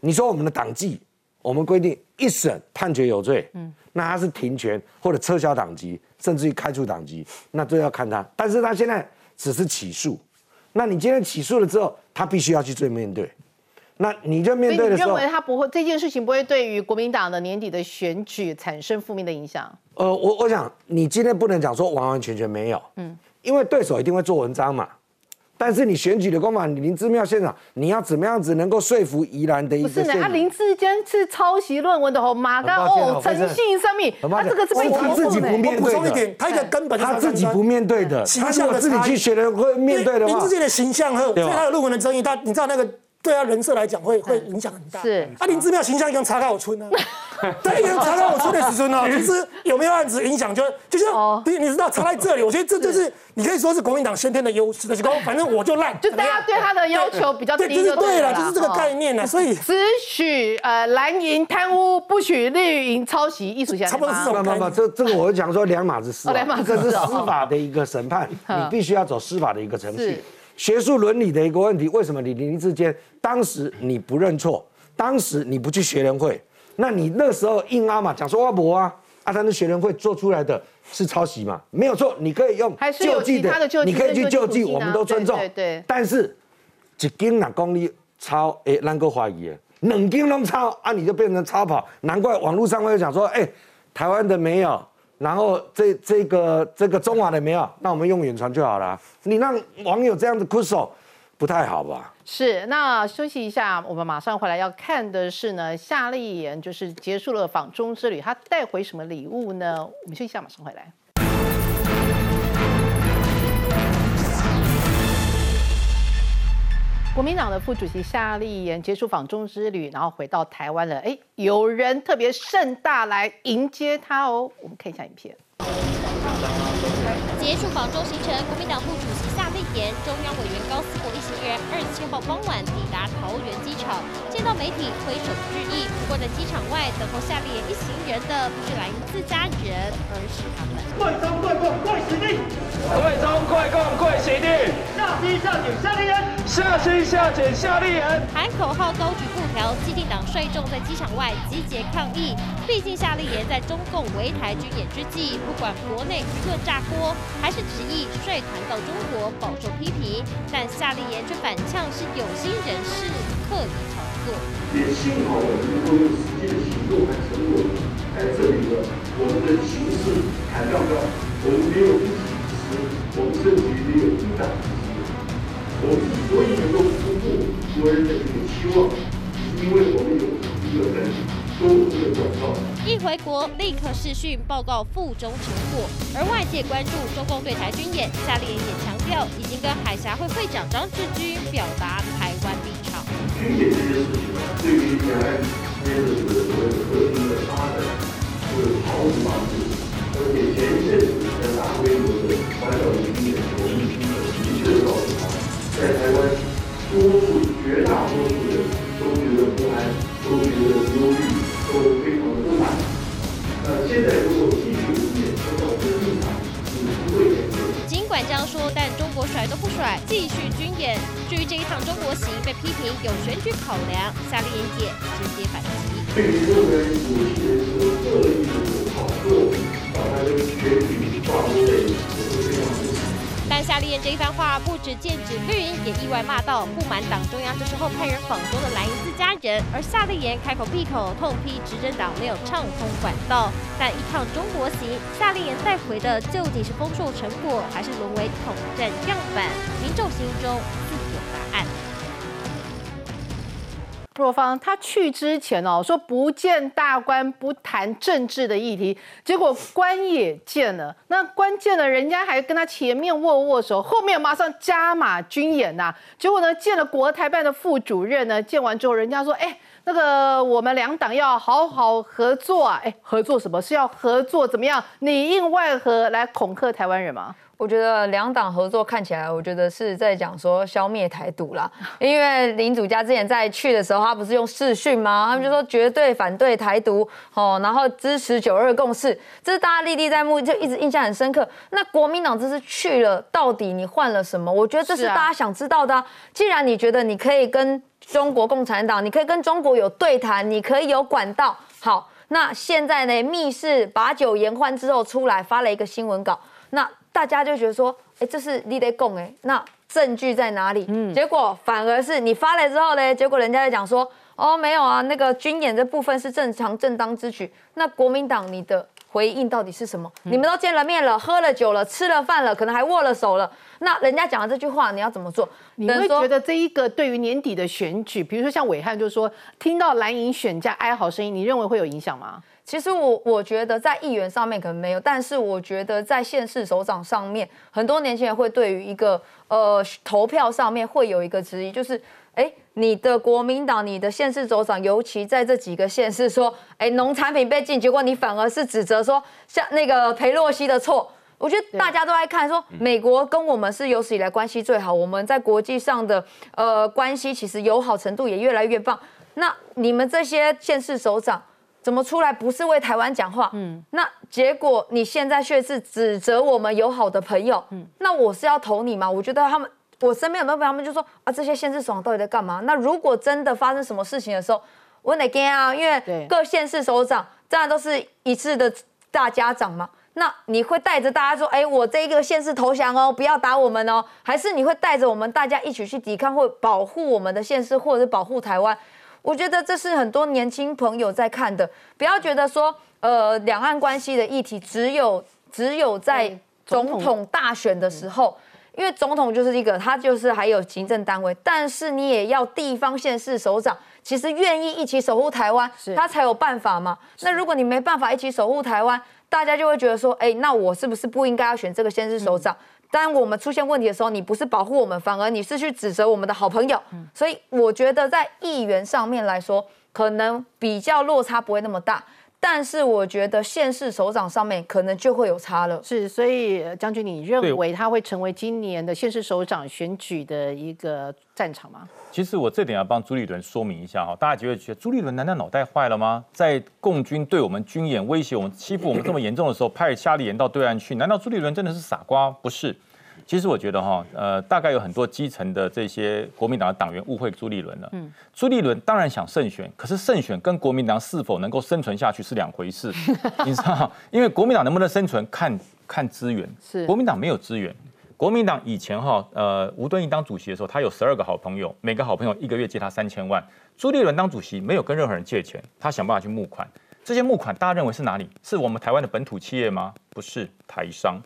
你说我们的党纪，我们规定一审判决有罪，嗯，那他是停权或者撤销党籍，甚至于开除党籍，那都要看他。但是他现在只是起诉，那你今天起诉了之后，他必须要去追面对。那你就面对的时候，为他不会这件事情不会对于国民党的年底的选举产生负面的影响？呃，我我想你今天不能讲说完完全全没有，嗯，因为对手一定会做文章嘛。但是你选举的公法，你林志妙现场，你要怎么样子能够说服宜兰的一不是呢？他林志坚是抄袭论文的吼，马刚哦，诚信上面，他这个是被是他自己不面我补对的充一点，他一个根本他自己不面对的，他如果自己去学的会面对的话。林志，坚的形象和所对他有论文的争议，他你知道那个对他人设来讲会会影响很大。是。啊，林志妙形象跟查考村呢，对，跟查考村的时村呢，其实有没有案子影响就就像你你知道查在这里，我觉得这就是你可以说是国民党先天的优势，就是说反正我就烂，就大家对他的要求比较低对，就是就对对了，就是这个概念呢，所以只许呃蓝营贪污，不许绿营抄袭，艺术家差不多是这种不不不，这这个我会讲说两码子事两码子这是司法的一个审判，嗯。你必须要走司法的一个程序。学术伦理的一个问题，为什么你林志坚当时你不认错，当时你不去学人会，那你那时候硬阿嘛，讲说我不啊，啊，但是学人会做出来的是抄袭嘛，没有错，你可以用救济的救济你可以去跟救济，我们都尊重。对对对但是一斤两公里抄，哎，咱个怀疑的，两斤拢抄啊，你就变成超跑，难怪网络上会讲说，哎，台湾的没有。然后这这个这个中华的没有，那我们用远传就好了。你让网友这样子哭手，不太好吧？是，那休息一下，我们马上回来要看的是呢，夏丽妍就是结束了访中之旅，她带回什么礼物呢？我们休息一下，马上回来。国民党的副主席夏立言结束访中之旅，然后回到台湾了。哎，有人特别盛大来迎接他哦。我们看一下影片。结束访中行程，国民党副主席言、中央委员高思国一行人二十七号傍晚抵达桃园机场，见到媒体挥手致意。不过在机场外等候夏立言一行人的不是蓝营自家人，而是他们。快中快共贵实力，贵中快共贵实力，下西下井夏立人，下西下井夏立人。喊口号高举布条，基地党率众在机场外集结抗议。毕竟夏立言在中共围台军演之际，不管国内舆论炸锅，还是执意率团到中国，饱受批评。但夏立言却反呛是有心人士刻意炒作。也幸好我们能够用实际的行动来成果，来证明了我们的形势谈到到，我们没有一己之私，我们甚至于没有一党之私。我们之所以能够突破国人的这个期望，因为我们有一回国立刻视讯报告附中成果，而外界关注中共对台军演，夏立言也强调已经跟海峡会会长张志军表达台湾立场。军演这件事情，对于两岸之间的这和平的发展，是毫无帮助。而且前一阵子在大规模的军演，我们确的告诉他，在台湾多数绝大多数人都觉得不安，都觉得忧虑，都非常的不满。那现在如果继续如演，我想我们的立场是不会。尽管这样说，但中国甩都不甩，继续军演。至于这一趟中国行被批评有选举考量，夏立言也直接反击。对于任何有些人说恶意这一番话不止剑指绿营，也意外骂到不满党中央这时候派人访中的蓝营自家人。而夏立言开口闭口痛批执政党没有畅通管道。但一趟中国行，夏立言带回的究竟是丰硕成果，还是沦为统战样板？民众心中自有答案。若芳他去之前哦说不见大官，不谈政治的议题，结果官也见了。那关键呢人家还跟他前面握握手，后面马上加码军演呐、结果呢，见了国台办的副主任呢，见完之后，人家说，哎，那个我们两党要好好合作啊，哎，合作什么？是要合作怎么样？里应外合来恐吓台湾人吗？我觉得两党合作看起来，我觉得是在讲说消灭台独啦。因为林祖嘉之前在去的时候，他不是用视讯吗？他们就说绝对反对台独，哦，然后支持九二共识，这是大家历历在目，就一直印象很深刻。那国民党这次去了，到底你换了什么？我觉得这是大家想知道的啊、既然你觉得你可以跟中国共产党，你可以跟中国有对谈，你可以有管道，好，那现在呢，密室把酒言欢之后出来发了一个新闻稿，那大家就觉得说，哎，这是你得供哎，那证据在哪里？结果反而是你发了之后呢，结果人家就讲说，哦，没有啊，那个军演这部分是正常正当之举。那国民党你的回应到底是什么？你们都见了面了，喝了酒了，吃了饭了，可能还握了手了。那人家讲的这句话，你要怎么做？你会觉得这一个对于年底的选举，比如说像伟汉就说，听到蓝营选家哀嚎声音，你认为会有影响吗？其实我我觉得在议员上面可能没有，但是我觉得在县市首长上面，很多年轻人会对于一个呃投票上面会有一个质疑，就是哎，你的国民党、你的县市首长，尤其在这几个县市说，哎，农产品被禁，结果你反而是指责说像那个裴洛西的错。我觉得大家都在看说，美国跟我们是有史以来关系最好，我们在国际上的呃关系其实友好程度也越来越棒。那你们这些县市首长。怎么出来不是为台湾讲话？嗯，那结果你现在却是指责我们友好的朋友。嗯，那我是要投你吗？我觉得他们，我身边很多朋友他们就说啊，这些县市首长到底在干嘛？那如果真的发生什么事情的时候，我得惊啊，因为各县市首长当然都是一致的大家长嘛。那你会带着大家说，哎，我这个县市投降哦，不要打我们哦，还是你会带着我们大家一起去抵抗，或保护我们的县市，或者是保护台湾？我觉得这是很多年轻朋友在看的，不要觉得说，呃，两岸关系的议题只有只有在总统大选的时候，因为总统就是一个，他就是还有行政单位，但是你也要地方县市首长，其实愿意一起守护台湾，他才有办法嘛。那如果你没办法一起守护台湾，大家就会觉得说，哎，那我是不是不应该要选这个县市首长？当我们出现问题的时候，你不是保护我们，反而你是去指责我们的好朋友。所以我觉得在议员上面来说，可能比较落差不会那么大。但是我觉得县市首长上面可能就会有差了。是，所以将军，你认为他会成为今年的县市首长选举的一个战场吗？其实我这点要帮朱立伦说明一下哈，大家觉得觉得朱立伦难道脑袋坏了吗？在共军对我们军演威胁我们、欺负我们这么严重的时候，派夏立言到对岸去，难道朱立伦真的是傻瓜？不是。其实我觉得哈，呃，大概有很多基层的这些国民党的党员误会朱立伦了。嗯，朱立伦当然想胜选，可是胜选跟国民党是否能够生存下去是两回事。你知道，因为国民党能不能生存，看看资源。是，国民党没有资源。国民党以前哈，呃，吴敦义当主席的时候，他有十二个好朋友，每个好朋友一个月借他三千万。朱立伦当主席没有跟任何人借钱，他想办法去募款。这些募款大家认为是哪里？是我们台湾的本土企业吗？不是，台商，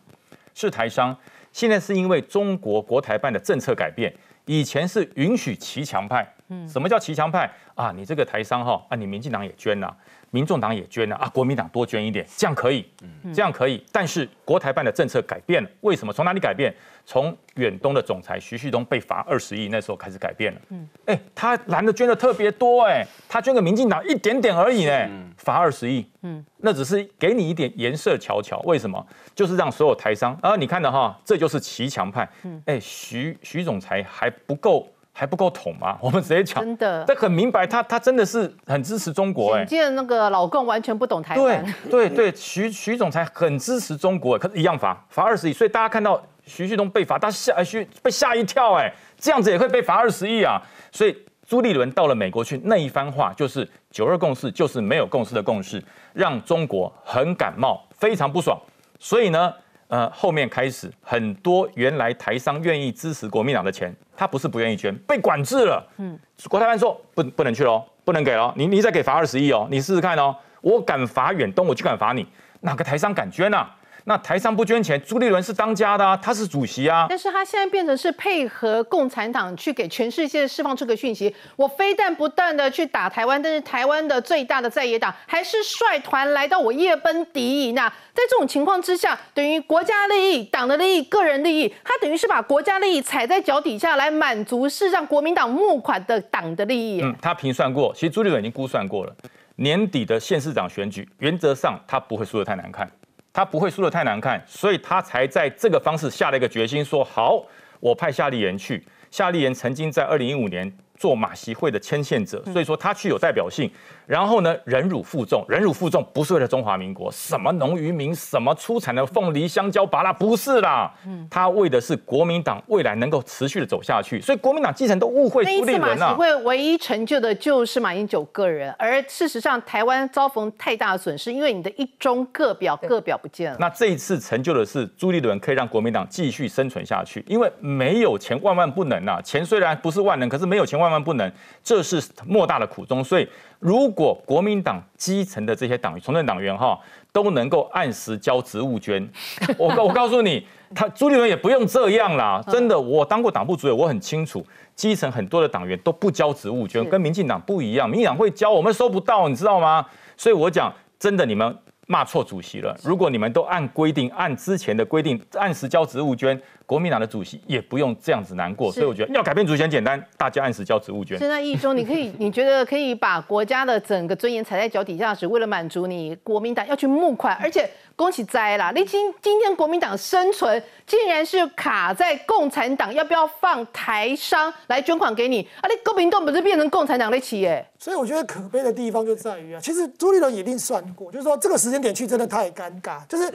是台商。现在是因为中国国台办的政策改变，以前是允许骑墙派。嗯，什么叫骑墙派啊？你这个台商哈啊，你民进党也捐了，民众党也捐了啊，国民党多捐一点，这样可以，这样可以。但是国台办的政策改变了，为什么？从哪里改变？从远东的总裁徐旭东被罚二十亿那时候开始改变了。嗯，哎，他蓝的捐的特别多哎，他捐给民进党一点点而已呢，罚二十亿。嗯，那只是给你一点颜色瞧瞧，为什么？就是让所有台商啊，你看的哈，这就是骑墙派。嗯，哎，徐徐总裁还不够。还不够统吗？我们直接讲，真的，这很明白，他他真的是很支持中国。哎，见那个老共完全不懂台湾。对对对，徐徐总裁很支持中国，可是一样罚罚二十亿，所以大家看到徐旭东被罚，他吓徐被吓一跳，哎，这样子也会被罚二十亿啊！所以朱立伦到了美国去，那一番话就是九二共识，就是没有共识的共识，让中国很感冒，非常不爽。所以呢。呃，后面开始很多原来台商愿意支持国民党的钱，他不是不愿意捐，被管制了。嗯，国台办说不不能去喽，不能给喽，你你再给罚二十亿哦，你试试看哦，我敢罚远东，我就敢罚你，哪个台商敢捐啊？那台商不捐钱，朱立伦是当家的啊，他是主席啊。但是他现在变成是配合共产党去给全世界释放这个讯息，我非但不断的去打台湾，但是台湾的最大的在野党还是率团来到我夜奔敌营。那在这种情况之下，等于国家利益、党的利益、个人利益，他等于是把国家利益踩在脚底下来满足是让国民党募款的党的利益。嗯，他评算过，其实朱立伦已经估算过了，年底的县市长选举，原则上他不会输得太难看。他不会输得太难看，所以他才在这个方式下了一个决心，说好，我派夏立言去。夏立言曾经在二零一五年。做马习会的牵线者，所以说他具有代表性。然后呢，忍辱负重，忍辱负重不是为了中华民国，什么农渔民，什么出产的凤梨、香蕉、芭拉，不是啦。嗯，他为的是国民党未来能够持续的走下去。所以国民党基层都误会朱立伦马习会唯一成就的就是马英九个人，而事实上台湾遭逢太大的损失，因为你的一中各表各表不见了。那这一次成就的是朱立伦可以让国民党继续生存下去，因为没有钱万万不能啊。钱虽然不是万能，可是没有钱万。万万不能，这是莫大的苦衷。所以，如果国民党基层的这些党从政党员哈都能够按时交职务捐。我告我告诉你，他朱立伦也不用这样啦，真的，我当过党部主委，我很清楚，基层很多的党员都不交职务捐，跟民进党不一样，民进党会交，我们收不到，你知道吗？所以我讲，真的，你们骂错主席了。如果你们都按规定，按之前的规定，按时交职务捐，国民党的主席也不用这样子难过。所以我觉得要改变主席很简单，大家按时交职务捐。现在一中，你可以，你觉得可以把国家的整个尊严踩在脚底下，时为了满足你国民党要去募款，而且恭喜灾啦！你今今天国民党生存，竟然是卡在共产党要不要放台商来捐款给你啊？你国民党不是变成共产党的企业？所以我觉得可悲的地方就在于啊，其实朱立伦一定算过，就是说这个时间点去真的太尴尬，就是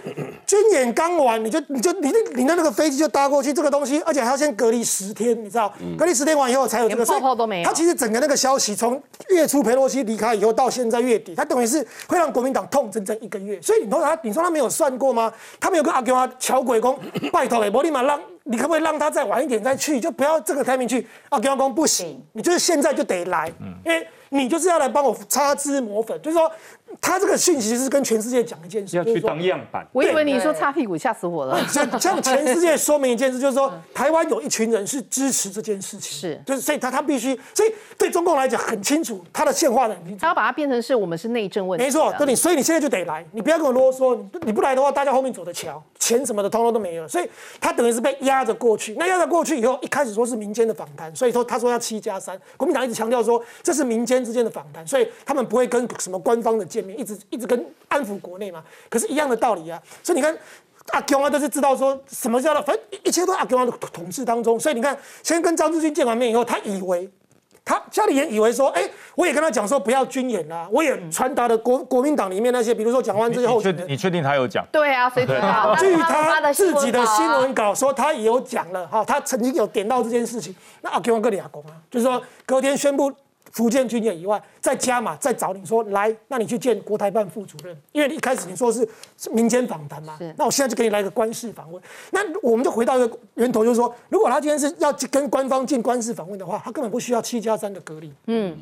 军演刚完，你就你就你的你的那个飞机就搭过去，这个东西，而且还要先隔离十天，你知道，隔离十天完以后才有这个泡泡都没有。他其实整个那个消息从月初佩洛西离开以后到现在月底，他等于是会让国民党痛整整一个月。所以你说他，你说他没有算过吗？他没有跟阿公啊乔鬼公拜托哎伯利马让。你可不可以让他再晚一点再去？就不要这个 timing 去啊！跟他公不行，你就是现在就得来，因为你就是要来帮我擦脂抹粉，就是说。他这个讯息是跟全世界讲一件事，要去当样板。我以为你说擦屁股，吓死我了。向全世界说明一件事，就是说台湾有一群人是支持这件事情，是，就是所以他他必须，所以对中共来讲很清楚他的宪化的，他要把它变成是我们是内政问题。没错，对你，所以你现在就得来，你不要跟我啰嗦，你不来的话，大家后面走的桥，钱什么的通通都没有，所以他等于是被压着过去。那压着过去以后，一开始说是民间的访谈，所以说他说要七加三，国民党一直强调说这是民间之间的访谈，所以他们不会跟什么官方的见面，一直一直跟。安抚国内嘛，可是一样的道理啊。所以你看，阿公啊都是知道说什么叫做，反正一切都阿公的统治当中。所以你看，先跟张志军见完面以后，他以为他家里人以为说，哎，我也跟他讲说不要军演啦，我也传达了国国民党里面那些，比如说蒋万这些候选人。你确定他有讲？对啊，谁知道？据他自己的新闻稿说，他也有讲了哈，他曾经有点到这件事情。那阿公跟你阿公啊，就是说隔天宣布。福建军演以外，再加码，再找你说来，那你去见国台办副主任，因为一开始你说是民间访谈嘛，那我现在就给你来个官事访问。那我们就回到一个源头，就是说，如果他今天是要跟官方进官事访问的话，他根本不需要七加三的隔离。嗯。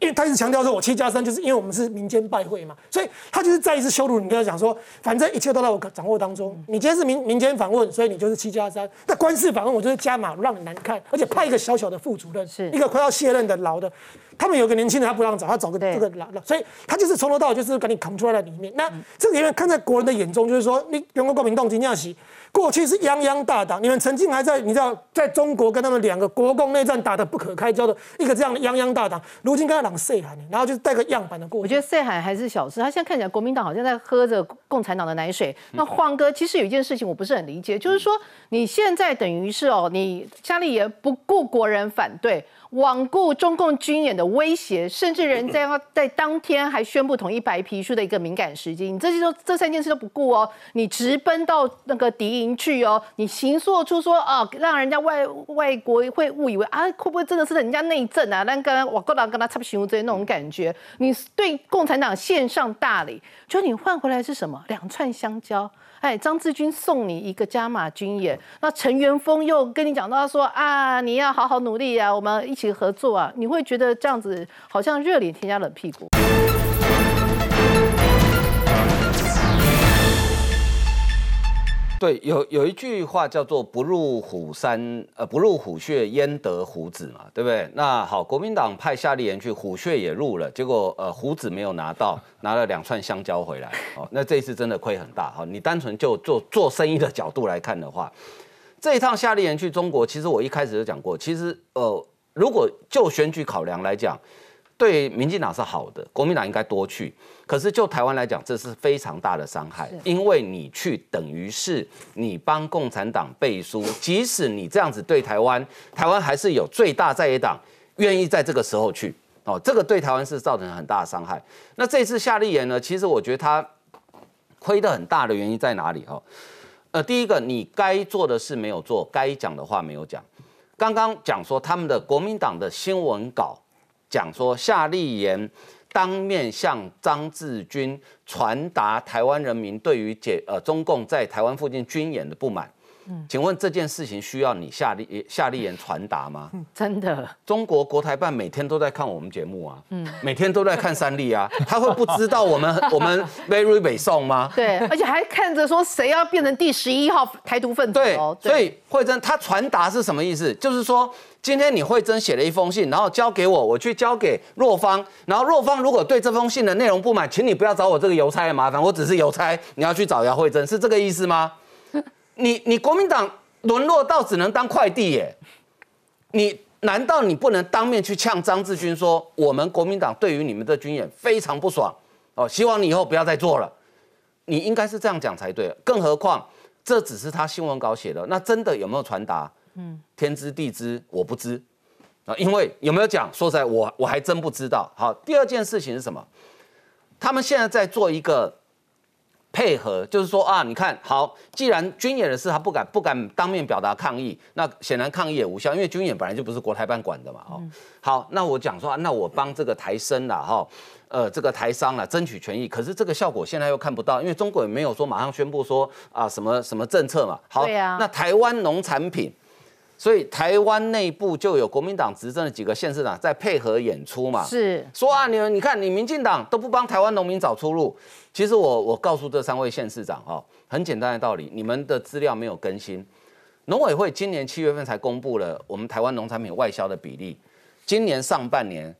因为他一直强调说，我七加三就是因为我们是民间拜会嘛，所以他就是再一次羞辱你，跟他讲说，反正一切都在我掌握当中。你今天是民民间访问，所以你就是七加三。那官事访问，我就是加码让你难看，而且派一个小小的副主任，是一个快要卸任的老的。他们有个年轻人，他不让找，他找个这个老老，所以他就是从头到尾就是把你扛出来在里面。那这里面看在国人的眼中，就是说你员工国民动机要洗。过去是泱泱大党，你们曾经还在，你知道，在中国跟他们两个国共内战打得不可开交的一个这样的泱泱大党，如今跟他党谁喊然后就带个样板的过去。我觉得谁喊还是小事，他现在看起来国民党好像在喝着共产党的奶水。那晃哥，其实有一件事情我不是很理解，就是说你现在等于是哦，你家里也不顾国人反对。罔顾中共军演的威胁，甚至人在要在当天还宣布统一白皮书的一个敏感时机，你这些都这三件事都不顾哦，你直奔到那个敌营去哦，你行说出说哦，让人家外外国会误以为啊，会不会真的是人家内政啊？那跟我过来跟他插皮这些那种感觉，你对共产党献上大礼，就你换回来是什么？两串香蕉。哎，张志军送你一个加码军演，那陈元峰又跟你讲到说啊，你要好好努力啊，我们一起合作啊，你会觉得这样子好像热脸贴加冷屁股。对，有有一句话叫做“不入虎山，呃，不入虎穴，焉得虎子”嘛，对不对？那好，国民党派夏立言去，虎穴也入了，结果呃，虎子没有拿到，拿了两串香蕉回来。哦，那这一次真的亏很大。哈，你单纯就做做生意的角度来看的话，这一趟夏立言去中国，其实我一开始就讲过，其实呃，如果就选举考量来讲。对民进党是好的，国民党应该多去。可是就台湾来讲，这是非常大的伤害，因为你去等于是你帮共产党背书。即使你这样子对台湾，台湾还是有最大在野党愿意在这个时候去哦。这个对台湾是造成很大的伤害。那这次夏立言呢？其实我觉得他亏得很大的原因在哪里？哈，呃，第一个，你该做的事没有做，该讲的话没有讲。刚刚讲说他们的国民党的新闻稿。讲说夏立言当面向张志军传达台湾人民对于解呃中共在台湾附近军演的不满，请问这件事情需要你夏立夏立言传达吗？真的，中国国台办每天都在看我们节目啊，嗯每天都在看三立啊，他会不知道我们 我们 very 北宋吗？对，而且还看着说谁要变成第十一号台独分子对哦，，所以慧珍他传达是什么意思？就是说，今天你慧珍写了一封信，然后交给我，我去交给若芳，然后若芳如果对这封信的内容不满，请你不要找我这个邮差的麻烦，我只是邮差，你要去找姚慧珍，是这个意思吗？你你国民党沦落到只能当快递耶？你难道你不能当面去呛张志军说，我们国民党对于你们的军演非常不爽哦，希望你以后不要再做了？你应该是这样讲才对，更何况这只是他新闻稿写的，那真的有没有传达？嗯，天知地知，我不知啊，因为有没有讲？说实在，我我还真不知道。好，第二件事情是什么？他们现在在做一个配合，就是说啊，你看好，既然军演的事他不敢不敢当面表达抗议，那显然抗议也无效，因为军演本来就不是国台办管的嘛。哦，好，那我讲说，啊那我帮这个台生啦，哈。呃，这个台商啦，争取权益，可是这个效果现在又看不到，因为中国也没有说马上宣布说啊什么什么政策嘛。好，啊那台湾农产品，所以台湾内部就有国民党执政的几个县市长在配合演出嘛。是说啊，你们你看，你民进党都不帮台湾农民找出路。其实我我告诉这三位县市长哦，很简单的道理，你们的资料没有更新。农委会今年七月份才公布了我们台湾农产品外销的比例，今年上半年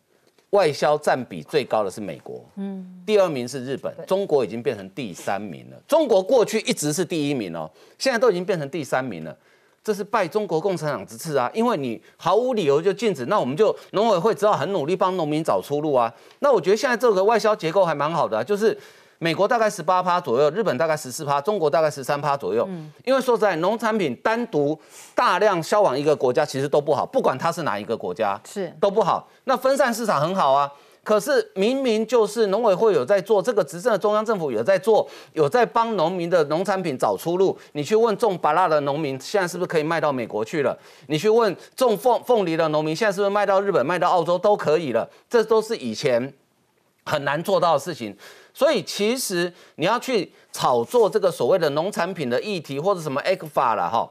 外销占比最高的是美国，嗯，第二名是日本，中国已经变成第三名了。中国过去一直是第一名哦，现在都已经变成第三名了。这是拜中国共产党之赐啊！因为你毫无理由就禁止，那我们就农委会只好很努力帮农民找出路啊。那我觉得现在这个外销结构还蛮好的、啊，就是美国大概十八趴左右，日本大概十四趴，中国大概十三趴左右。嗯因为说实在，农产品单独大量销往一个国家其实都不好，不管它是哪一个国家，是都不好。那分散市场很好啊。可是明明就是农委会有在做，这个执政的中央政府有在做，有在帮农民的农产品找出路。你去问种芭乐的农民，现在是不是可以卖到美国去了？你去问种凤凤梨的农民，现在是不是卖到日本、卖到澳洲都可以了？这都是以前很难做到的事情。所以其实你要去炒作这个所谓的农产品的议题，或者什么 A 法了哈。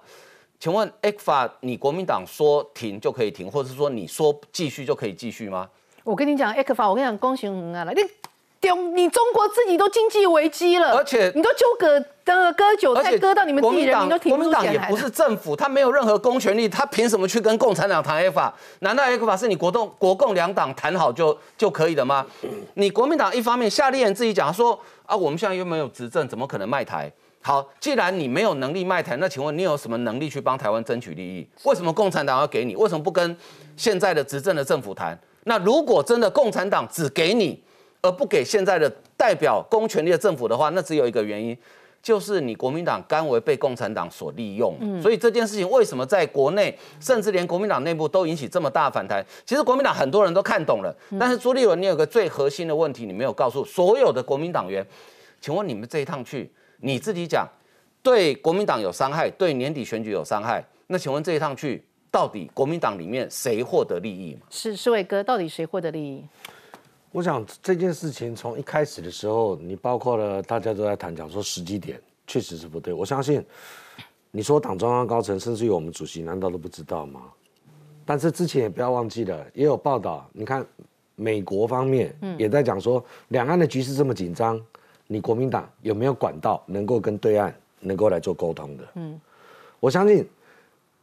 请问 A 法，你国民党说停就可以停，或者说你说继续就可以继续吗？我跟你讲 e 克法，我跟你讲，恭喜你啊！你中你中国自己都经济危机了，而且你都纠葛的割韭菜，割到你们自己人都国民。党也不是政府，他没有任何公权力，他凭什么去跟共产党谈 A 法？难道 A 法是你国共国共两党谈好就就可以的吗？你国民党一方面夏立言自己讲说啊，我们现在又没有执政，怎么可能卖台？好，既然你没有能力卖台，那请问你有什么能力去帮台湾争取利益？为什么共产党要给你？为什么不跟现在的执政的政府谈？那如果真的共产党只给你，而不给现在的代表公权力的政府的话，那只有一个原因，就是你国民党甘为被共产党所利用。嗯所以这件事情为什么在国内，甚至连国民党内部都引起这么大的反弹？其实国民党很多人都看懂了，但是朱立伦，你有个最核心的问题，你没有告诉所有的国民党员，请问你们这一趟去，你自己讲，对国民党有伤害，对年底选举有伤害，那请问这一趟去，到底国民党里面谁获得利益嘛？是是伟哥，到底谁获得利益？我想这件事情从一开始的时候，你包括了大家都在谈讲说时机点确实是不对。我相信你说党中央高层，甚至于我们主席，难道都不知道吗？但是之前也不要忘记了，也有报道，你看美国方面也在讲说，两岸的局势这么紧张，你国民党有没有管道能够跟对岸能够来做沟通的？嗯，我相信，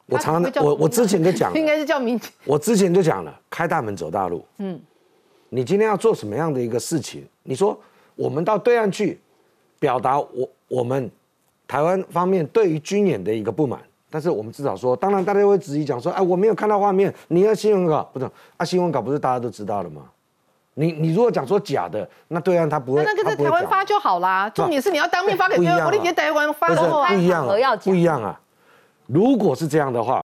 我常常我我之前就讲 了，应该是叫民，我之前就讲了，开大门走大路。嗯，你今天要做什么样的一个事情？你说我们到对岸去表达我我们台湾方面对于军演的一个不满，但是我们至少说，当然大家会质疑讲说，哎，我没有看到画面，你要新闻稿不懂啊？新闻稿不是大家都知道了吗？你你如果讲说假的，那对岸他不会，那那个在他不会讲台湾发就好啦。重点是你要当面发给对方，不一样啊我理解台湾发不是的话不一样啊，不一样啊。如果是这样的话，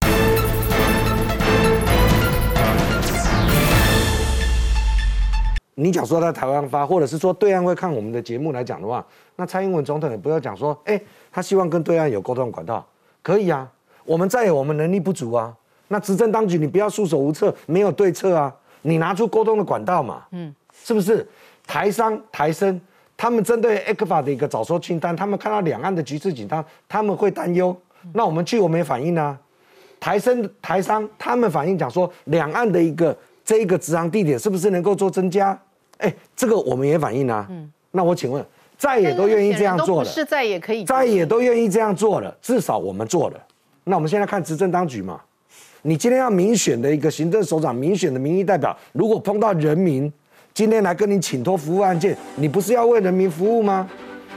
你讲说在台湾发，或者是说对岸会看我们的节目来讲的话，那蔡英文总统也不要讲说，哎、他希望跟对岸有沟通管道，可以啊。我们再有我们能力不足啊，那执政当局你不要束手无策，没有对策啊，你拿出沟通的管道嘛，嗯，是不是？台商、台生，他们针对 ECFA 的一个早收清单，他们看到两岸的局势紧张，他们会担忧，那我们去我们也反映啊，台生台商他们反映讲说，两岸的一个这一个直航地点是不是能够做增加？哎，这个我们也反映啊。那我请问，在也都愿意这样做了，是在野可以，在野都愿意这样做了，至少我们做了。那我们现在看执政当局嘛，你今天要民选的一个行政首长，民选的民意代表，如果碰到人民今天来跟你请托服务案件，你不是要为人民服务吗？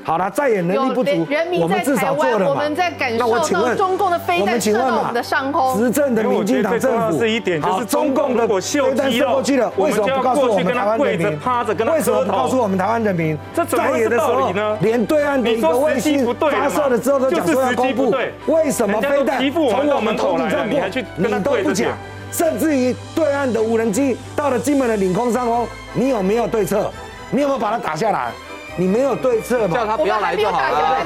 好了，再也能力不足，我们至少做了嘛。我们在感受到中共的飞弹射到我们的上空。执政的民进党政府，是一点就是中共的飞弹射过去了，为什么不告诉我们台湾人民？趴着跟他为什么不告诉我们台湾人民？这怎么是道理呢？连对岸的一个卫星发射了之后都讲说要公布，为什么飞弹从我们头顶上过，你都不讲？甚至于对岸的无人机到了金门的领空上空，你有没有对策？你有没有把它打下来？你没有对策嘛？叫他不要来就好了。